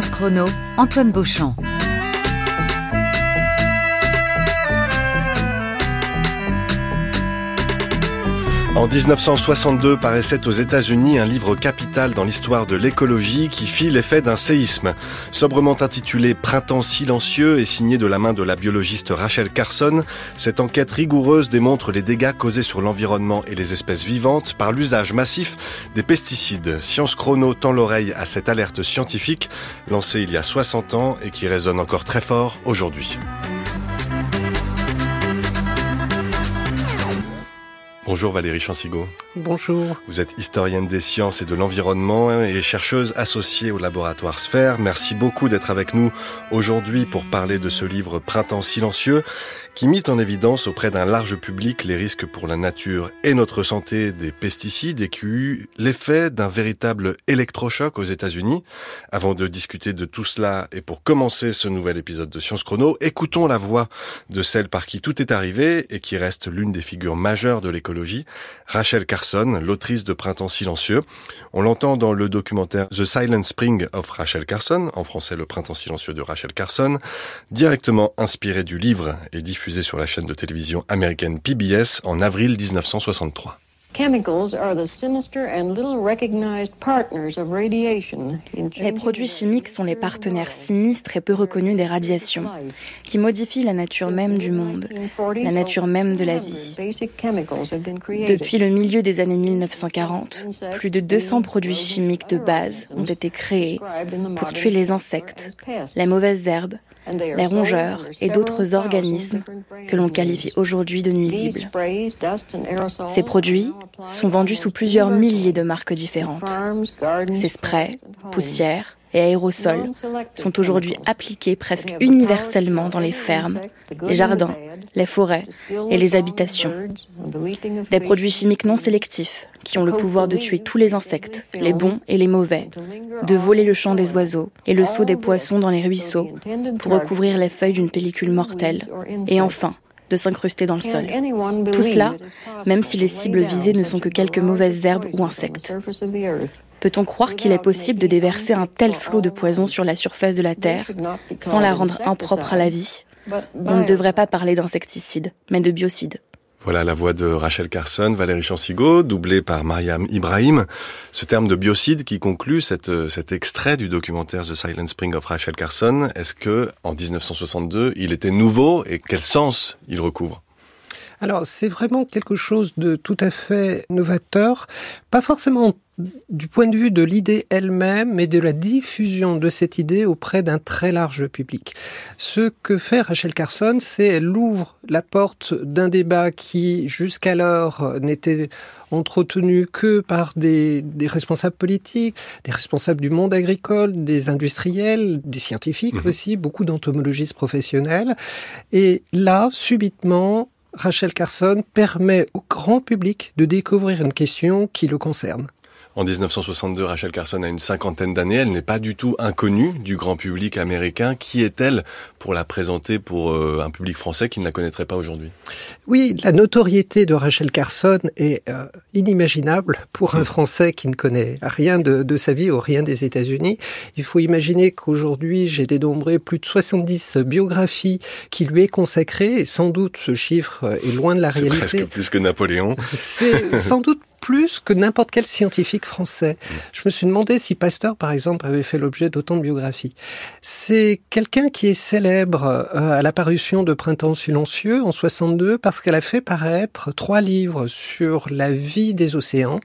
Chrono, Antoine Beauchamp. En 1962 paraissait aux États-Unis un livre capital dans l'histoire de l'écologie qui fit l'effet d'un séisme. Sobrement intitulé Printemps silencieux et signé de la main de la biologiste Rachel Carson, cette enquête rigoureuse démontre les dégâts causés sur l'environnement et les espèces vivantes par l'usage massif des pesticides. Science Chrono tend l'oreille à cette alerte scientifique lancée il y a 60 ans et qui résonne encore très fort aujourd'hui. Bonjour Valérie Chansigo. Bonjour. Vous êtes historienne des sciences et de l'environnement et chercheuse associée au laboratoire Sphère. Merci beaucoup d'être avec nous aujourd'hui pour parler de ce livre Printemps silencieux qui mit en évidence auprès d'un large public les risques pour la nature et notre santé des pesticides et qui eut l'effet d'un véritable électrochoc aux États-Unis. Avant de discuter de tout cela et pour commencer ce nouvel épisode de Science Chrono, écoutons la voix de celle par qui tout est arrivé et qui reste l'une des figures majeures de l'écologie, Rachel Carson, l'autrice de Printemps silencieux. On l'entend dans le documentaire The Silent Spring of Rachel Carson, en français Le Printemps silencieux de Rachel Carson, directement inspiré du livre et diffusé sur la chaîne de télévision américaine PBS en avril 1963. Les produits chimiques sont les partenaires sinistres et peu reconnus des radiations, qui modifient la nature même du monde, la nature même de la vie. Depuis le milieu des années 1940, plus de 200 produits chimiques de base ont été créés pour tuer les insectes, les mauvaises herbes, les rongeurs et d'autres organismes que l'on qualifie aujourd'hui de nuisibles. Ces produits sont vendus sous plusieurs milliers de marques différentes. Ces sprays, poussières et aérosols sont aujourd'hui appliqués presque universellement dans les fermes, les jardins, les forêts et les habitations. Des produits chimiques non sélectifs qui ont le pouvoir de tuer tous les insectes, les bons et les mauvais, de voler le chant des oiseaux et le saut des poissons dans les ruisseaux pour recouvrir les feuilles d'une pellicule mortelle, et enfin de s'incruster dans le sol. Tout cela, même si les cibles visées ne sont que quelques mauvaises herbes ou insectes. Peut-on croire qu'il est possible de déverser un tel flot de poison sur la surface de la Terre sans la rendre impropre à la vie? On ne devrait pas parler d'insecticides, mais de biocides. Voilà la voix de Rachel Carson, Valérie Chansigo, doublée par Mariam Ibrahim. Ce terme de biocide qui conclut cette, cet extrait du documentaire The Silent Spring of Rachel Carson, est-ce que en 1962 il était nouveau et quel sens il recouvre? Alors, c'est vraiment quelque chose de tout à fait novateur, pas forcément du point de vue de l'idée elle-même, mais de la diffusion de cette idée auprès d'un très large public. Ce que fait Rachel Carson, c'est elle ouvre la porte d'un débat qui jusqu'alors n'était entretenu que par des, des, responsables politiques, des responsables du monde agricole, des industriels, des scientifiques mmh. aussi, beaucoup d'entomologistes professionnels. Et là, subitement, Rachel Carson permet au grand public de découvrir une question qui le concerne. En 1962, Rachel Carson a une cinquantaine d'années. Elle n'est pas du tout inconnue du grand public américain. Qui est-elle pour la présenter pour euh, un public français qui ne la connaîtrait pas aujourd'hui? Oui, la notoriété de Rachel Carson est euh, inimaginable pour un hmm. Français qui ne connaît rien de, de sa vie ou rien des États-Unis. Il faut imaginer qu'aujourd'hui, j'ai dénombré plus de 70 biographies qui lui est consacrée et sans doute ce chiffre est loin de la réalité. C'est presque plus que Napoléon. C'est sans doute plus que n'importe quel scientifique français. Je me suis demandé si Pasteur, par exemple, avait fait l'objet d'autant de biographies. C'est quelqu'un qui est célèbre euh, à l'apparition de Printemps silencieux en 62 parce qu'elle a fait paraître trois livres sur la vie des océans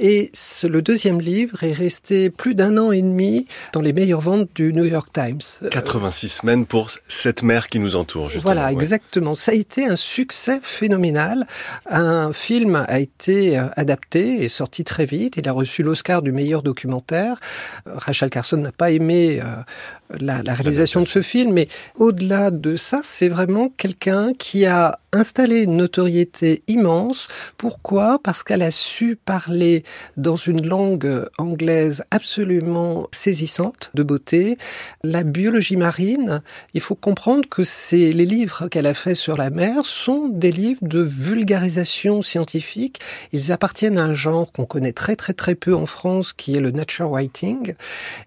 et le deuxième livre est resté plus d'un an et demi dans les meilleures ventes du New York Times. 86 semaines pour cette mer qui nous entoure, justement. Voilà, exactement. Ça a été un succès phénoménal. Un film a été euh, adapté et sorti très vite. Il a reçu l'Oscar du meilleur documentaire. Euh, Rachel Carson n'a pas aimé euh, la, la réalisation de ce film, mais au-delà de ça, c'est vraiment quelqu'un qui a installé une notoriété immense. Pourquoi? Parce qu'elle a su parler dans une langue anglaise absolument saisissante, de beauté. La biologie marine, il faut comprendre que c'est les livres qu'elle a faits sur la mer sont des livres de vulgarisation scientifique. Ils appartiennent appartiennent à un genre qu'on connaît très très très peu en France, qui est le nature writing.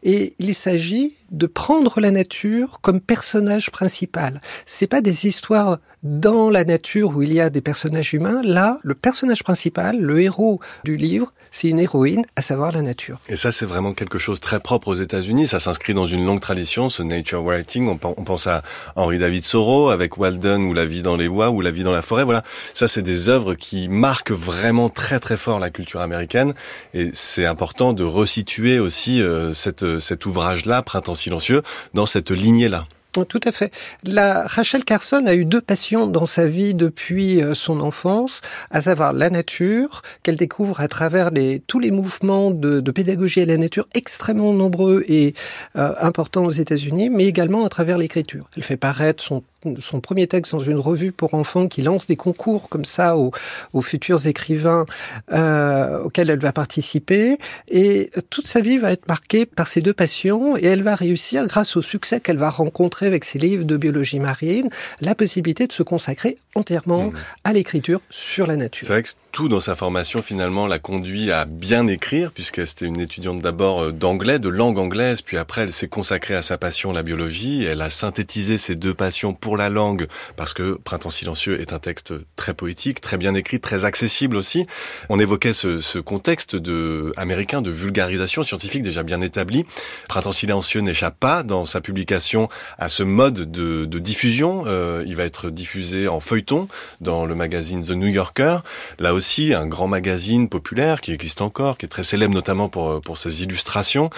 Et il s'agit de prendre la nature comme personnage principal. C'est pas des histoires dans la nature où il y a des personnages humains. Là, le personnage principal, le héros du livre, c'est une héroïne, à savoir la nature. Et ça, c'est vraiment quelque chose très propre aux États-Unis. Ça s'inscrit dans une longue tradition, ce nature writing. On, pense à Henri David Thoreau avec Walden ou La vie dans les bois ou La vie dans la forêt. Voilà, ça, c'est des œuvres qui marquent vraiment très très fort la culture américaine. Et c'est important de resituer aussi euh, cette, cet ouvrage-là, Printemps silencieux, dans cette lignée-là. Tout à fait. La, Rachel Carson a eu deux passions dans sa vie depuis euh, son enfance, à savoir la nature, qu'elle découvre à travers les, tous les mouvements de, pédagogie à la nature extrêmement nombreux et euh, importants aux États-Unis, mais également à travers l'écriture. Elle fait paraître son son premier texte dans une revue pour enfants qui lance des concours comme ça aux, aux futurs écrivains euh, auxquels elle va participer. Et toute sa vie va être marquée par ces deux passions et elle va réussir, grâce au succès qu'elle va rencontrer avec ses livres de biologie marine, la possibilité de se consacrer entièrement mmh. à l'écriture sur la nature. C'est vrai que tout dans sa formation finalement l'a conduit à bien écrire puisque c'était une étudiante d'abord euh, d'anglais, de langue anglaise, puis après elle s'est consacrée à sa passion, la biologie. elle a synthétisé ces deux passions pour la langue, parce que Printemps silencieux est un texte très poétique, très bien écrit, très accessible aussi. On évoquait ce, contexte de américain de vulgarisation scientifique déjà bien établi. Printemps silencieux n'échappe pas dans sa publication à ce mode de, diffusion. Euh, il va être diffusé en feuilleton dans le magazine The New Yorker. Là aussi, un grand magazine populaire qui existe encore, qui est très célèbre notamment pour, pour ses illustrations.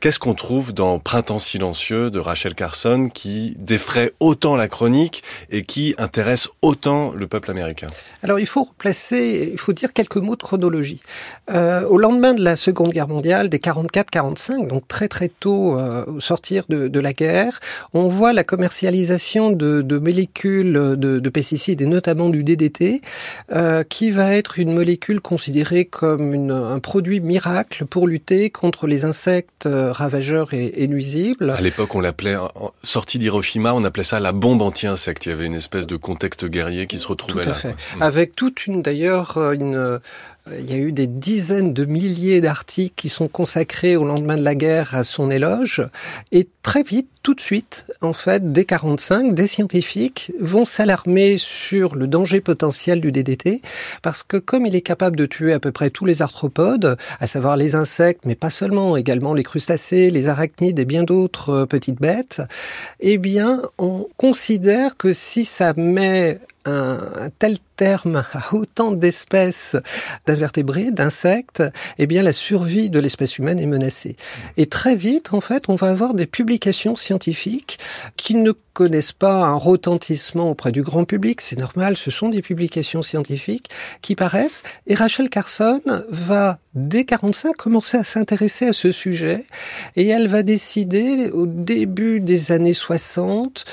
Qu'est-ce qu'on trouve dans Printemps silencieux de Rachel Carson qui défraie autant la chronique et qui intéresse autant le peuple américain Alors il faut replacer, il faut dire quelques mots de chronologie. Euh, au lendemain de la Seconde Guerre mondiale, des 44-45, donc très très tôt euh, au sortir de, de, la guerre, on voit la commercialisation de, de molécules de, de, pesticides et notamment du DDT, euh, qui va être une molécule considérée comme une, un produit miracle pour lutter contre les insectes euh, ravageur et, nuisible. À l'époque, on l'appelait, sorti d'Hiroshima, on appelait ça la bombe anti-insecte. Il y avait une espèce de contexte guerrier qui se retrouvait Tout à Fait. Mm. Avec toute une, d'ailleurs, une, il y a eu des dizaines de milliers d'articles qui sont consacrés au lendemain de la guerre à son éloge. Et très vite, tout de suite, en fait, dès 45, des scientifiques vont s'alarmer sur le danger potentiel du DDT parce que comme il est capable de tuer à peu près tous les arthropodes, à savoir les insectes, mais pas seulement, également les crustacés, les arachnides et bien d'autres euh, petites bêtes, eh bien, on considère que si ça met un, tel terme à autant d'espèces d'invertébrés, d'insectes, eh bien la survie de l'espèce humaine est menacée. Et très vite, en fait, on va avoir des publications scientifiques qui ne connaissent pas un retentissement auprès du grand public, c'est normal, ce sont des publications scientifiques qui paraissent, et Rachel Carson va, dès 45, commencer à s'intéresser à ce sujet, et elle va décider, au début des années 60,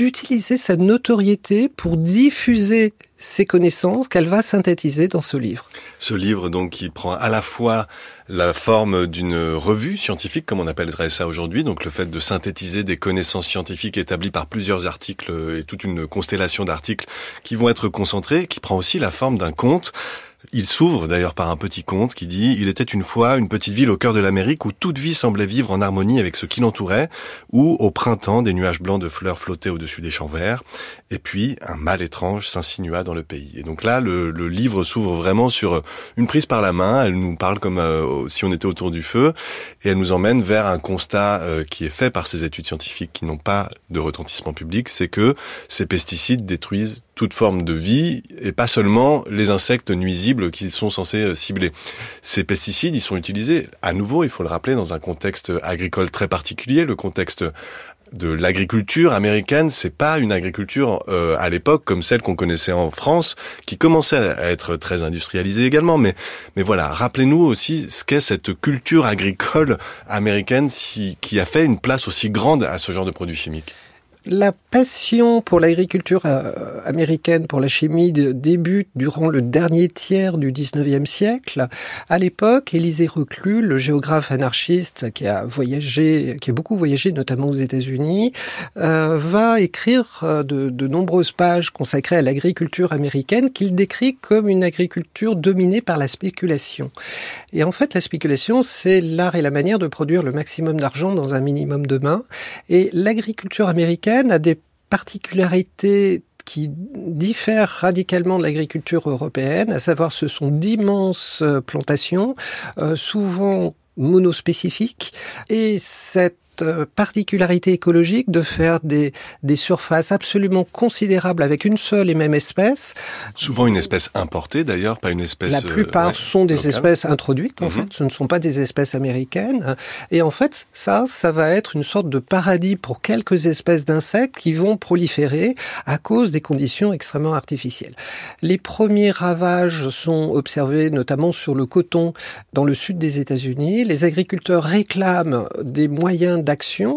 d'utiliser sa notoriété pour diffuser ses connaissances qu'elle va synthétiser dans ce livre. Ce livre donc qui prend à la fois la forme d'une revue scientifique comme on appellerait ça aujourd'hui, donc le fait de synthétiser des connaissances scientifiques établies par plusieurs articles et toute une constellation d'articles qui vont être concentrés, qui prend aussi la forme d'un conte il s'ouvre d'ailleurs par un petit conte qui dit Il était une fois une petite ville au cœur de l'Amérique où toute vie semblait vivre en harmonie avec ce qui l'entourait, où au printemps des nuages blancs de fleurs flottaient au-dessus des champs verts, et puis un mal étrange s'insinua dans le pays. Et donc là, le, livre s'ouvre vraiment sur une prise par la main, elle nous parle comme euh, si on était autour du feu, et elle nous emmène vers un constat euh, qui est fait par ces études scientifiques qui n'ont pas de retentissement public, c'est que ces pesticides détruisent toute forme de vie et pas seulement les insectes nuisibles qui sont censés euh, cibler. Ces pesticides, ils sont utilisés à nouveau, il faut le rappeler, dans un contexte agricole très particulier, le contexte de l'agriculture américaine, c'est pas une agriculture euh, à l'époque comme celle qu'on connaissait en France, qui commençait à être très industrialisée également. Mais, mais voilà, rappelez-nous aussi ce qu'est cette culture agricole américaine qui a fait une place aussi grande à ce genre de produits chimiques la passion pour l'agriculture euh, américaine, pour la chimie, débute durant le dernier tiers du 19e siècle. À l'époque, Élisée Reclus, le géographe anarchiste qui a voyagé, qui a beaucoup voyagé, notamment aux États-Unis, euh, va écrire euh, de, de, nombreuses pages consacrées à l'agriculture américaine qu'il décrit comme une agriculture dominée par la spéculation. Et en fait, la spéculation, c'est l'art et la manière de produire le maximum d'argent dans un minimum de mains. Et l'agriculture américaine a des particularités qui diffèrent radicalement de l'agriculture européenne, à savoir ce sont d'immenses euh, plantations, euh, souvent monospécifiques, et cette euh, particularité écologique de faire des, des surfaces absolument considérables avec une seule et même espèce. Souvent une espèce importée d'ailleurs, pas une espèce... La plupart euh, sont des espèces introduites en mhm. fait, ce ne sont pas des espèces américaines. Et en fait, ça, ça va être une sorte de paradis pour quelques espèces d'insectes qui vont proliférer à cause des conditions extrêmement artificielles. Les premiers ravages sont observés notamment sur le coton dans le sud des États-Unis. Les agriculteurs réclament des moyens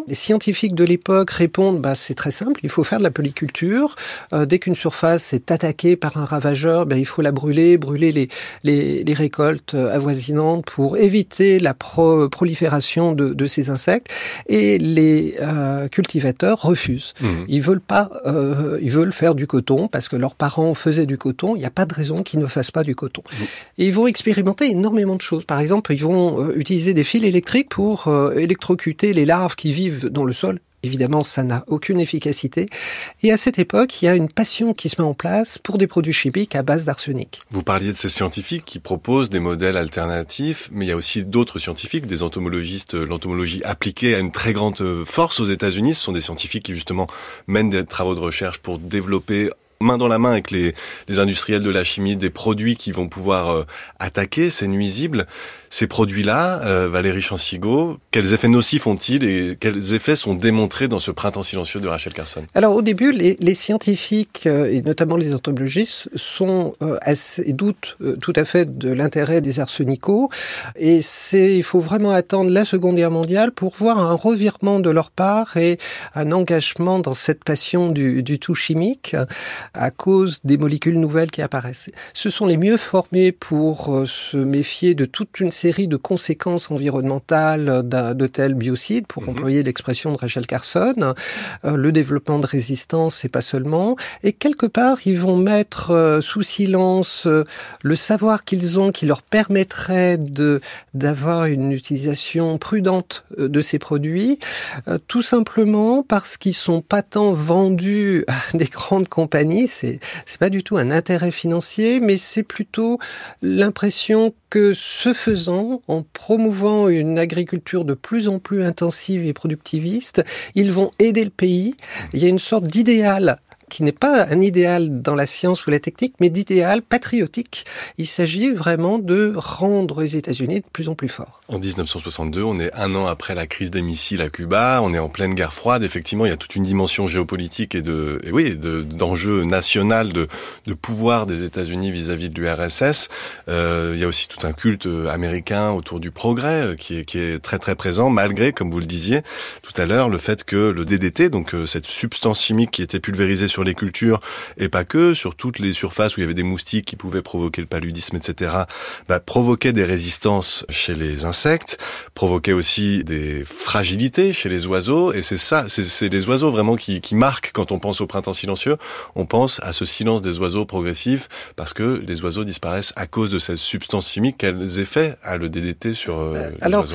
les scientifiques de l'époque répondent, bah, c'est très simple, il faut faire de la polyculture. Euh, dès qu'une surface est attaquée par un ravageur, bah, il faut la brûler, brûler les, les, les récoltes avoisinantes pour éviter la prolifération de, de, ces insectes. Et les euh, cultivateurs refusent. Mmh. Ils veulent pas, euh, ils veulent faire du coton parce que leurs parents faisaient du coton. Il n'y a pas de raison qu'ils ne fassent pas du coton. Mmh. Et ils vont expérimenter énormément de choses. Par exemple, ils vont utiliser des fils électriques pour électrocuter les larves qui vivent dans le sol. Évidemment, ça n'a aucune efficacité. Et à cette époque, il y a une passion qui se met en place pour des produits chimiques à base d'arsenic. Vous parliez de ces scientifiques qui proposent des modèles alternatifs, mais il y a aussi d'autres scientifiques, des entomologistes. L'entomologie appliquée à une très grande force aux États-Unis. Ce sont des scientifiques qui justement mènent des travaux de recherche pour développer main dans la main avec les, les industriels de la chimie des produits qui vont pouvoir euh, attaquer ces nuisibles. Ces produits-là, euh, Valérie Chansigo, quels effets nocifs ont-ils et quels effets sont démontrés dans ce printemps silencieux de Rachel Carson? Alors au début, les, les scientifiques euh, et notamment les entomologistes sont euh, assez, doutent euh, tout à fait de l'intérêt des arsenicaux et c'est il faut vraiment attendre la Seconde Guerre mondiale pour voir un revirement de leur part et un engagement dans cette passion du, du tout chimique à cause des molécules nouvelles qui apparaissent. Ce sont les mieux formés pour se méfier de toute une série de conséquences environnementales de tels biocides, pour mhm. employer l'expression de Rachel Carson, euh, le développement de résistance et pas seulement. Et quelque part, ils vont mettre euh, sous silence euh, le savoir qu'ils ont qui leur permettrait de d'avoir une utilisation prudente de ces produits, tout simplement parce qu'ils sont pas tant vendus à des grandes compagnies. C'est c'est pas du tout un intérêt financier, mais c'est plutôt l'impression que ce faisant, en promouvant une agriculture de plus en plus intensive et productiviste, ils vont aider le pays. Il y a une sorte d'idéal qui n'est pas un idéal dans la science ou la technique, mais d'idéal patriotique. Il s'agit vraiment de rendre les États-Unis de plus en plus forts. En 1962, on est un an après la crise des missiles à Cuba, on est en pleine guerre froide. Effectivement, il y a toute une dimension géopolitique et de, et oui, d'enjeu national de, pouvoir des États-Unis vis-à-vis de l'URSS. Euh, il y a aussi tout un culte américain autour du progrès euh, qui est, qui est très très présent, malgré, comme vous le disiez tout à l'heure, le fait que le DDT, donc euh, cette substance chimique qui était pulvérisée sur les cultures et pas que, sur toutes les surfaces où il y avait des moustiques qui pouvaient provoquer le paludisme, etc., bah, provoquait des résistances chez les insectes, provoquait aussi des fragilités chez les oiseaux, et c'est ça, c'est les oiseaux vraiment qui, qui marquent quand on pense au printemps silencieux, on pense à ce silence des oiseaux progressif, parce que les oiseaux disparaissent à cause de cette substance chimique. Quels effets a le DDT sur euh, euh, les Alors,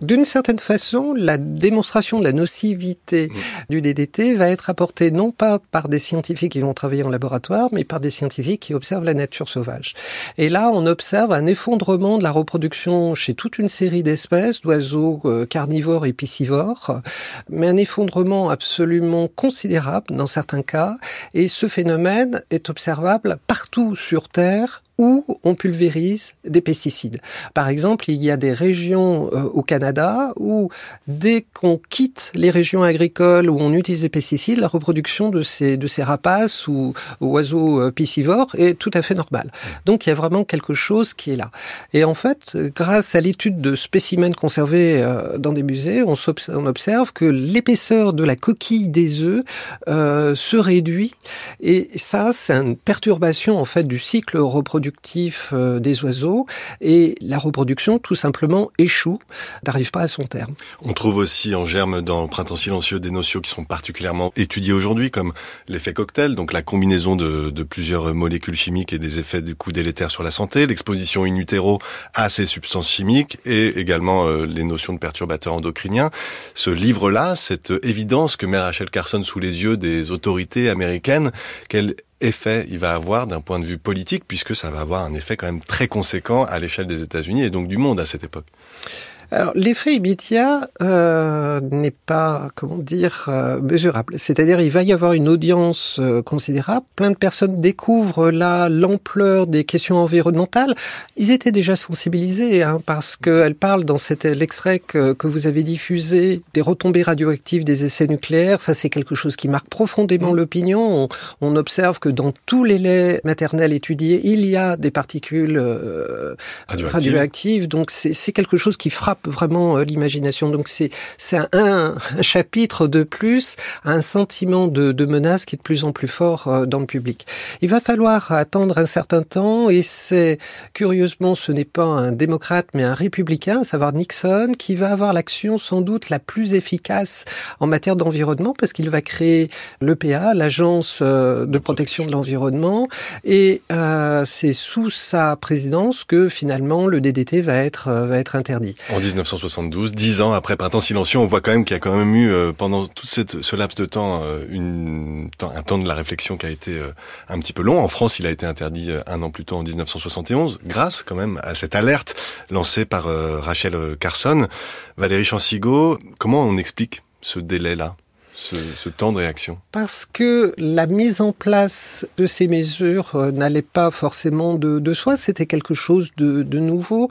d'une certaine façon, la démonstration de la nocivité mmh. du DDT va être apportée non pas par des scientifiques qui vont travailler en laboratoire, mais par des scientifiques qui observent la nature sauvage. Et là, on observe un effondrement de la reproduction chez toute une série d'espèces, d'oiseaux euh, carnivores et piscivores, mais un effondrement absolument considérable dans certains cas. Et ce phénomène est observable partout sur Terre où on pulvérise des pesticides. Par exemple, il y a des régions euh, au Canada où dès qu'on quitte les régions agricoles où on utilise des pesticides, la reproduction de ces, de ces rapaces ou, oiseaux euh, piscivores est tout à fait normale. Donc il y a vraiment quelque chose qui est là. Et en fait, grâce à l'étude de spécimens conservés euh, dans des musées, on, on observe que l'épaisseur de la coquille des œufs se réduit. Et ça, c'est une perturbation en fait du cycle reproductif euh, des oiseaux et la reproduction tout simplement échoue, n'arrive pas à son terme. On trouve aussi en germe dans Printemps silencieux des notions qui sont particulièrement étudiées aujourd'hui comme l'effet cocktail, donc la combinaison de, plusieurs molécules chimiques et des effets du coup délétères sur la santé, l'exposition in utero à ces substances chimiques et également euh, les notions de perturbateurs endocriniens. Ce livre-là, cette évidence que met Rachel Carson sous les yeux des autorités américaines, qu'elle effet il va avoir d'un point de vue politique, puisque ça va avoir un effet quand même très conséquent à l'échelle des États-Unis et donc du monde à cette époque. Alors l'effet immédiat euh, n'est pas, comment dire, euh, mesurable. C'est-à-dire il va y avoir une audience euh, considérable. Plein de personnes découvrent là l'ampleur des questions environnementales. Ils étaient déjà sensibilisés hein, parce qu'elle parle dans cet l'extrait que, que, vous avez diffusé des retombées radioactives des essais nucléaires. Ça c'est quelque chose qui marque profondément mmh. l'opinion. On, on, observe que dans tous les laits maternels étudiés, il y a des particules euh, radioactives. radioactives. Donc c'est quelque chose qui frappe vraiment euh, l'imagination. Donc c'est c'est un, un, chapitre de plus, un sentiment de, de, menace qui est de plus en plus fort euh, dans le public. Il va falloir attendre un certain temps et c'est curieusement ce n'est pas un démocrate mais un républicain, à savoir Nixon, qui va avoir l'action sans doute la plus efficace en matière d'environnement parce qu'il va créer l'EPA, l'agence euh, de protection de l'environnement, et euh, c'est sous sa présidence que finalement le DDT va être va être interdit. 1972, dix ans après Printemps silencieux, on voit quand même qu'il y a quand même eu euh, pendant tout ce laps de temps euh, une, un temps de la réflexion qui a été euh, un petit peu long. En France, il a été interdit un an plus tôt en 1971, grâce quand même à cette alerte lancée par Rachel Carson. Valérie Chansigo, comment on explique ce délai-là? Ce, temps de réaction Parce que la mise en place de ces mesures n'allait pas forcément de, soi, c'était quelque chose de, nouveau.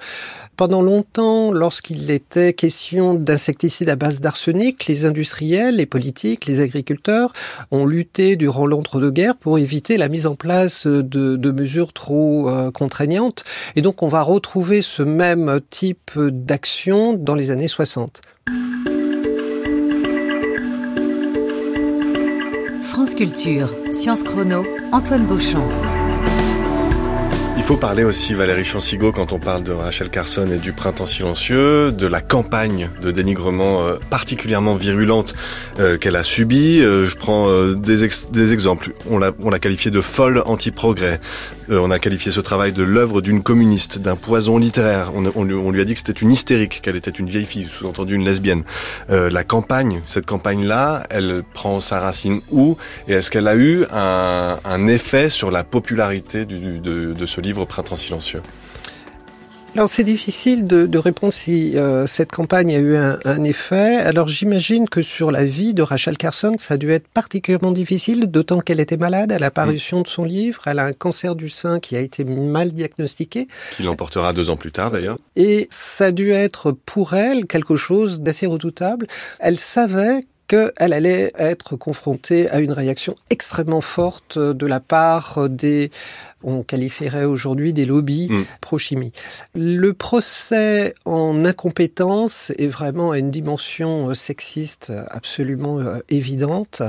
Pendant longtemps, lorsqu'il était question d'insecticides à base d'arsenic, les industriels, les politiques, les agriculteurs ont lutté durant l'entre-deux-guerres pour éviter la mise en place de, de mesures trop euh, contraignantes. Et donc on va retrouver ce même type d'action dans les années 60. France Culture, Sciences Chrono, Antoine Beauchamp. Il faut parler aussi, Valérie Chansigo, quand on parle de Rachel Carson et du printemps silencieux, de la campagne de dénigrement euh, particulièrement virulente euh, qu'elle a subie. Euh, je prends des, exemples. On l'a, on l'a qualifié de folle anti-progrès. on a qualifié ce travail de l'œuvre d'une communiste, d'un poison littéraire. On, lui a dit que c'était une hystérique, qu'elle était une vieille fille, sous-entendu une lesbienne. la campagne, cette campagne-là, elle prend sa racine où Et est-ce qu'elle a eu un, effet sur la popularité de ce livre? Livre Printemps silencieux alors c'est difficile de, de, répondre si euh, cette campagne a eu un, un effet. Alors j'imagine que sur la vie de Rachel Carson, ça a dû être particulièrement difficile, d'autant qu'elle était malade à la parution de son livre. Elle a un cancer du sein qui a été mal diagnostiqué. Qui l'emportera deux ans plus tard d'ailleurs. Et ça a dû être pour elle quelque chose d'assez redoutable. Elle savait qu'elle allait être confrontée à une réaction extrêmement forte de la part des on qualifierait aujourd'hui des lobbies mm. pro-chimie. Le procès en incompétence est vraiment à une dimension euh, sexiste absolument euh, évidente.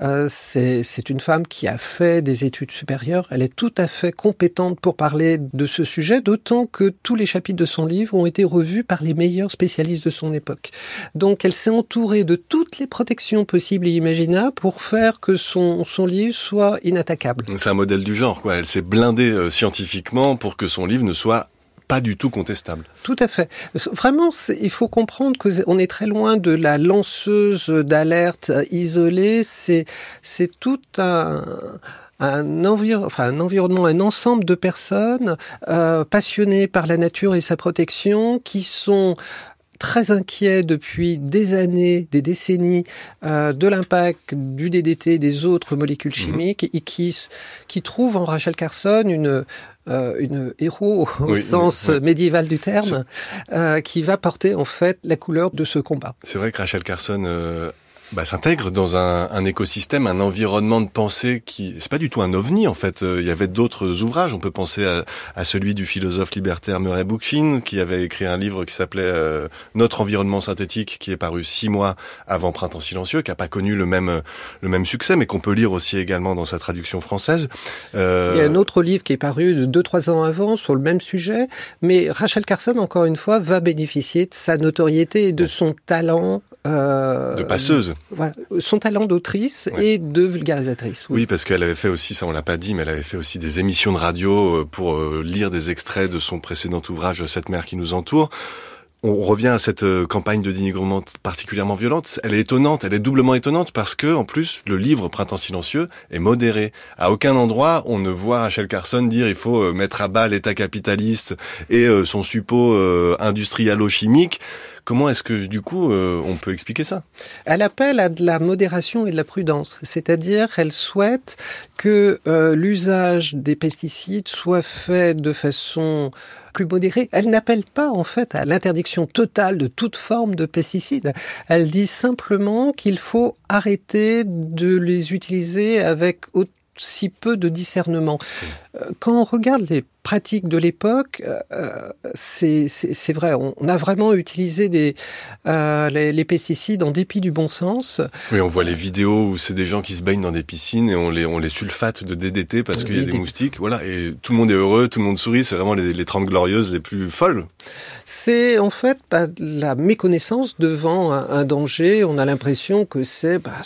Euh, c'est une femme qui a fait des études supérieures. Elle est tout à fait compétente pour parler de ce sujet, d'autant que tous les chapitres de son livre ont été revus par les meilleurs spécialistes de son époque. Donc elle s'est entourée de toutes les protections possibles et imaginables pour faire que son, son livre soit inattaquable. C'est un modèle du genre, quoi. Elle s'est blindé euh, scientifiquement pour que son livre ne soit pas du tout contestable. Tout à fait. Vraiment, il faut comprendre que on est très loin de la lanceuse d'alerte isolée. C'est tout un environnement, un ensemble de personnes euh, passionnées par la nature et sa protection qui sont très inquiet depuis des années, des décennies, euh, de l'impact du DDT et des autres molécules mhm. chimiques, et qui, qui trouve en Rachel Carson une, euh, une héros au sens médiéval du terme, euh, qui va porter en fait la couleur de ce combat. C'est vrai que Rachel Carson euh, bah, s'intègre dans un, un, écosystème, un environnement de pensée qui c'est pas du tout un ovni en fait. Euh, il y avait d'autres ouvrages. On peut penser à, à, celui du philosophe libertaire Murray Bookchin qui avait écrit un livre qui s'appelait euh, Notre environnement synthétique, qui est paru six mois avant Printemps silencieux, qui a pas connu le même le même succès, mais qu'on peut lire aussi également dans sa traduction française. Euh... Il y a un autre livre qui est paru deux trois ans avant sur le même sujet, mais Rachel Carson encore une fois va bénéficier de sa notoriété et de son talent euh, de passeuse voilà, son talent d'autrice et de vulgarisatrice. Oui, parce qu'elle avait fait aussi, ça on l'a pas dit, mais elle avait fait aussi des émissions de radio euh, pour euh, lire des extraits de son précédent ouvrage Cette mer qui nous entoure on revient à cette euh, campagne de dénigrement particulièrement violente. Elle est étonnante, elle est doublement étonnante parce que, en plus, le livre Printemps silencieux est modéré. À aucun endroit, on ne voit Rachel Carson dire il faut mettre à bas l'État capitaliste et son suppôt industrialo-chimique. Comment est-ce que du coup euh, on peut expliquer ça? Elle appelle à de la modération et de la prudence, c'est-à-dire elle souhaite que euh, l'usage des pesticides soit fait de façon plus modérée. Elle n'appelle pas en fait à l'interdiction totale de toute forme de pesticides. Elle dit simplement qu'il faut arrêter de les utiliser avec aussi peu de discernement. Euh, quand on regarde les pratique de l'époque, euh, c'est vrai. On, a vraiment utilisé des, euh, les, pesticides en dépit du bon sens. Oui, on voit les vidéos où c'est des gens qui se baignent dans des piscines et on les, on les sulfate de DDT parce qu'il y a des, moustiques. Voilà, et tout le monde est heureux, tout le monde sourit. C'est vraiment les, les 30 glorieuses les plus folles. C'est en fait bah, la méconnaissance devant un, danger. On a l'impression que c'est bah,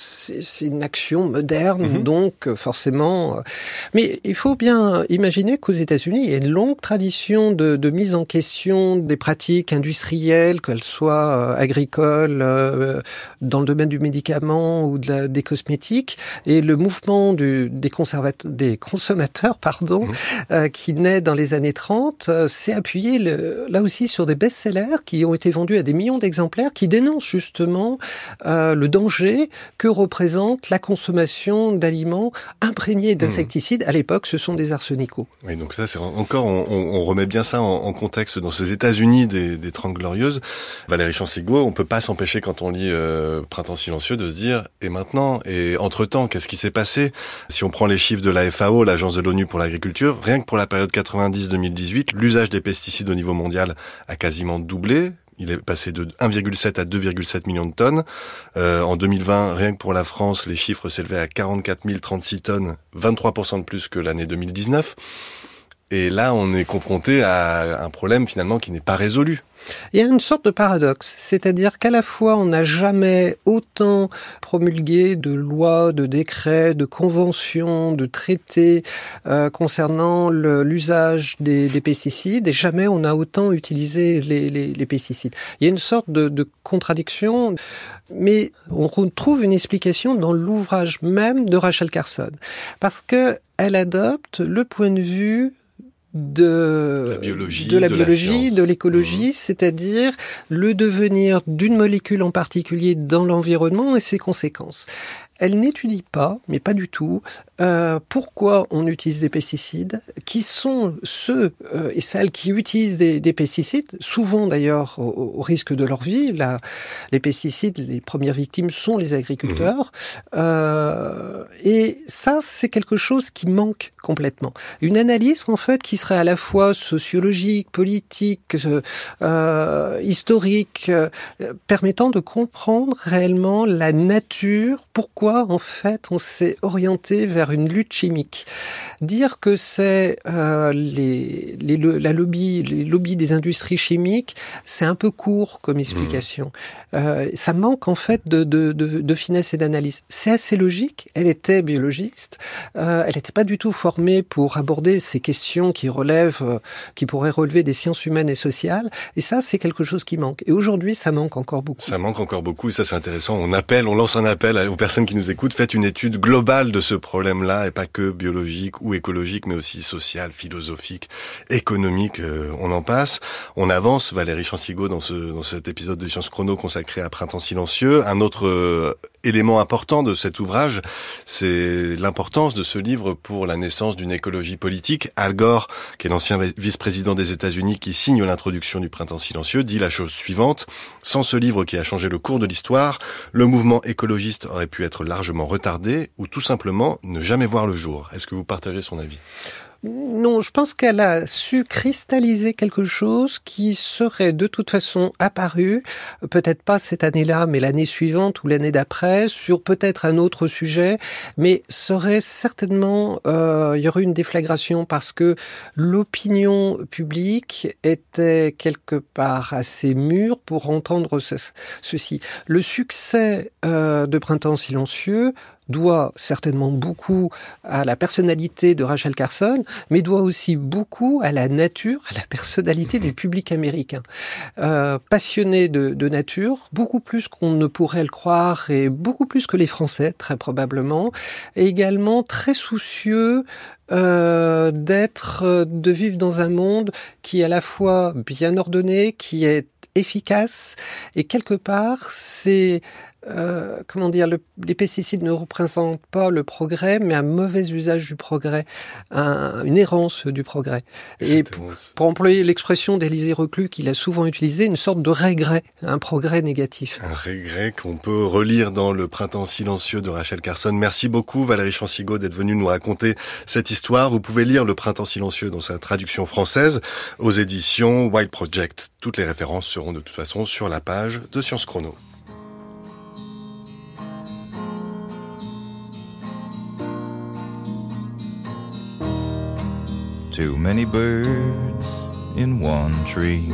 une action moderne, mhm. donc forcément. Euh, mais il faut bien imaginer qu'aux États-Unis, il y a une longue tradition de, de, mise en question des pratiques industrielles, qu'elles soient euh, agricoles, euh, dans le domaine du médicament ou de la, des cosmétiques. Et le mouvement du, des, des consommateurs, pardon, mmh. euh, qui naît dans les années 30, s'est appuyé le, là aussi sur des best-sellers qui ont été vendus à des millions d'exemplaires, qui dénoncent justement le danger que représente la consommation d'aliments imprégnés mmh. d'insecticides. À l'époque, ce sont des arsenicaux. Oui, donc ça, c'est encore, on, remet bien ça en, contexte dans ces États-Unis des, des 30 glorieuses. Valérie Chansigo, on peut pas s'empêcher quand on lit euh, Printemps silencieux de se dire et maintenant et entre-temps, qu'est-ce qui s'est passé? Si on prend les chiffres de la FAO, l'agence de l'ONU pour l'agriculture, rien que pour la période 90-2018, l'usage des pesticides au niveau mondial a quasiment doublé. Il est passé de 1,7 à 2,7 millions de tonnes. Euh, en 2020, rien que pour la France, les chiffres s'élevaient à 44 036 tonnes, 23% de plus que l'année 2019. Et là, on est confronté à un problème finalement qui n'est pas résolu. Il y a une sorte de paradoxe, c'est-à-dire qu'à la fois on n'a jamais autant promulgué de lois, de décrets, de conventions, de traités euh, concernant l'usage des, des, pesticides, et jamais on a autant utilisé les, les, les pesticides. Il y a une sorte de, de contradiction, mais on retrouve une explication dans l'ouvrage même de Rachel Carson, parce que elle adopte le point de vue de la biologie, de la biologie, de l'écologie, mmh. c'est-à-dire le devenir d'une molécule en particulier dans l'environnement et ses conséquences. Elle n'étudie pas, mais pas du tout, euh, pourquoi on utilise des pesticides, qui sont ceux euh, et celles qui utilisent des, des pesticides, souvent d'ailleurs au, au, risque de leur vie. Là, les pesticides, les premières victimes sont les agriculteurs. Mmh. Euh, et ça, c'est quelque chose qui manque complètement. Une analyse en fait qui serait à la fois sociologique, politique, euh, historique, euh, permettant de comprendre réellement la nature, pourquoi en fait on s'est orienté vers une lutte chimique. Dire que c'est euh, les, les, la lobby, les lobbies des industries chimiques, c'est un peu court comme explication. Mmh. Euh, ça manque en fait de, de, de, de finesse et d'analyse. C'est assez logique. Elle était biologiste. Euh, elle n'était pas du tout formée pour aborder ces questions qui relèvent, qui pourraient relever des sciences humaines et sociales. Et ça, c'est quelque chose qui manque. Et aujourd'hui, ça manque encore beaucoup. Ça manque encore beaucoup. Et ça, c'est intéressant. On appelle, on lance un appel aux personnes qui nous écoutent, faites une étude globale de ce problème problèmes-là, et pas que biologiques ou écologiques, mais aussi social, philosophiques, économiques, euh, on en passe. On avance, Valérie Chansigo, dans, ce, dans cet épisode de Science Chrono consacré à Printemps silencieux. Un autre euh, élément important de cet ouvrage, c'est l'importance de ce livre pour la naissance d'une écologie politique. Al Gore, qui est l'ancien vice-président des États-Unis qui signe l'introduction du Printemps silencieux, dit la chose suivante. Sans ce livre qui a changé le cours de l'histoire, le mouvement écologiste aurait pu être largement retardé ou tout simplement ne jamais voir le jour. Est-ce que vous partagez son avis? Non, je pense qu'elle a su cristalliser quelque chose qui serait de toute façon apparu, peut-être pas cette année-là, mais l'année suivante ou l'année d'après, sur peut-être un autre sujet, mais serait certainement, euh, il y aurait une déflagration parce que l'opinion publique était quelque part assez mûre pour entendre ceci. Le succès euh, de Printemps silencieux doit certainement beaucoup à la personnalité de Rachel Carson, mais doit aussi beaucoup à la nature, à la personnalité du public américain. Euh, passionné de, de, nature, beaucoup plus qu'on ne pourrait le croire et beaucoup plus que les Français, très probablement, et également très soucieux euh, d'être, de vivre dans un monde qui est à la fois bien ordonné, qui est efficace, et quelque part, c'est euh, comment dire, les pesticides ne représentent pas le progrès, mais un mauvais usage du progrès, une errance du progrès. Et pour employer l'expression d'Élisée Reclus qu'il a souvent utilisé, une sorte de regret, un progrès négatif. Un regret qu'on peut relire dans Le Printemps silencieux de Rachel Carson. Merci beaucoup Valérie Chansigo d'être venue nous raconter cette histoire. Vous pouvez lire Le Printemps silencieux dans sa traduction française aux éditions Wild Project. Toutes les références seront de toute façon sur la page de Science Chrono. Too many birds in one tree.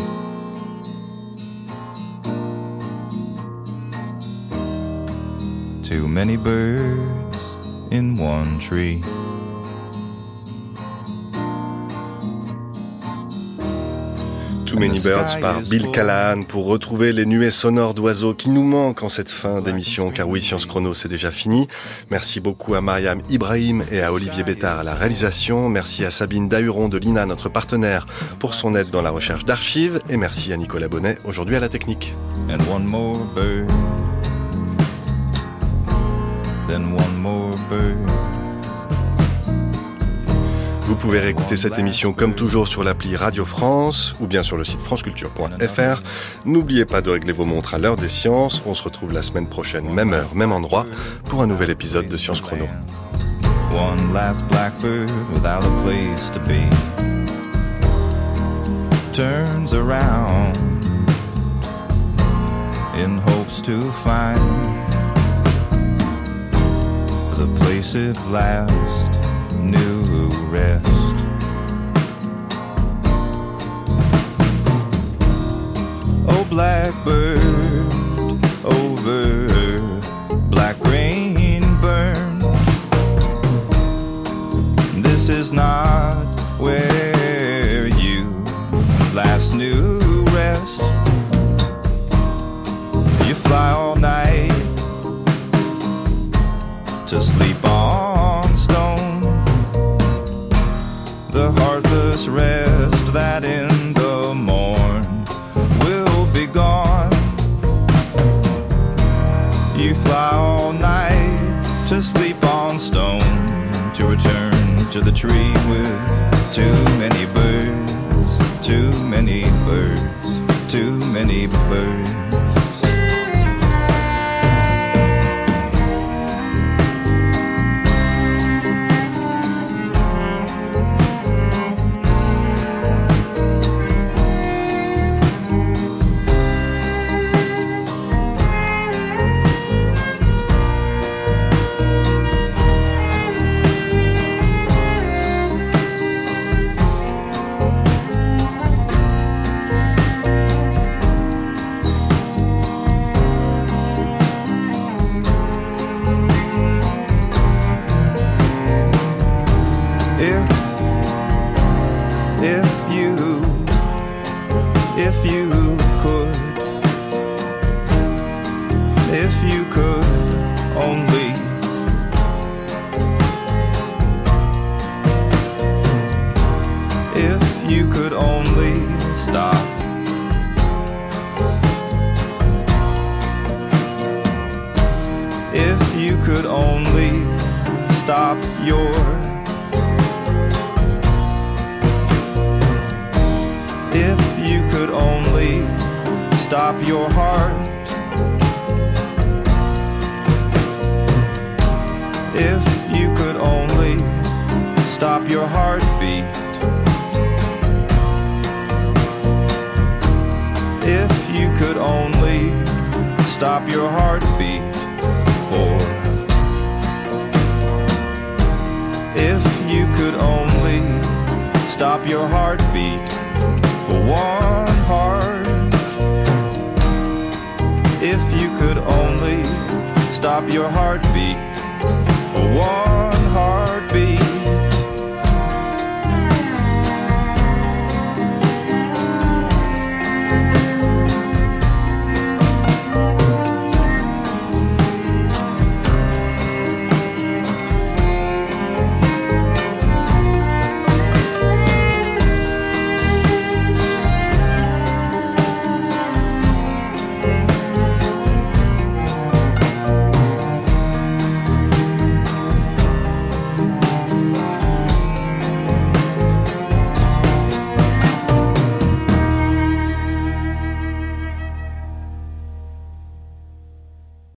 Too many birds in one tree. Too Many Birds par Bill Callahan pour retrouver les nuées sonores d'oiseaux qui nous manquent en cette fin d'émission car oui, Science Chrono c'est déjà fini. Merci beaucoup à Mariam Ibrahim et à Olivier Bétard à la réalisation. Merci à Sabine Dahuron de l'INA, notre partenaire, pour son aide dans la recherche d'archives et merci à Nicolas Bonnet aujourd'hui à la technique. And one more bird. Then one more bird. Vous pouvez réécouter cette émission comme toujours sur l'appli Radio France ou bien sur le site franceculture.fr. N'oubliez pas de régler vos montres à l'heure des sciences. On se retrouve la semaine prochaine, même heure, même endroit, pour un nouvel épisode de Science Chrono. One last blackbird without a place to be turns around in hopes to find the place it blackbird over black rain burn. This is not where you last knew rest. You fly all night to sleep on stone the heartless rest tree with too if if you if you could if you could only. If you could only stop. If you could only stop your stop your heart. If you could only stop your heartbeat. If you could only stop your heartbeat for. If you could only stop your heartbeat for one If you could only stop your heartbeat for one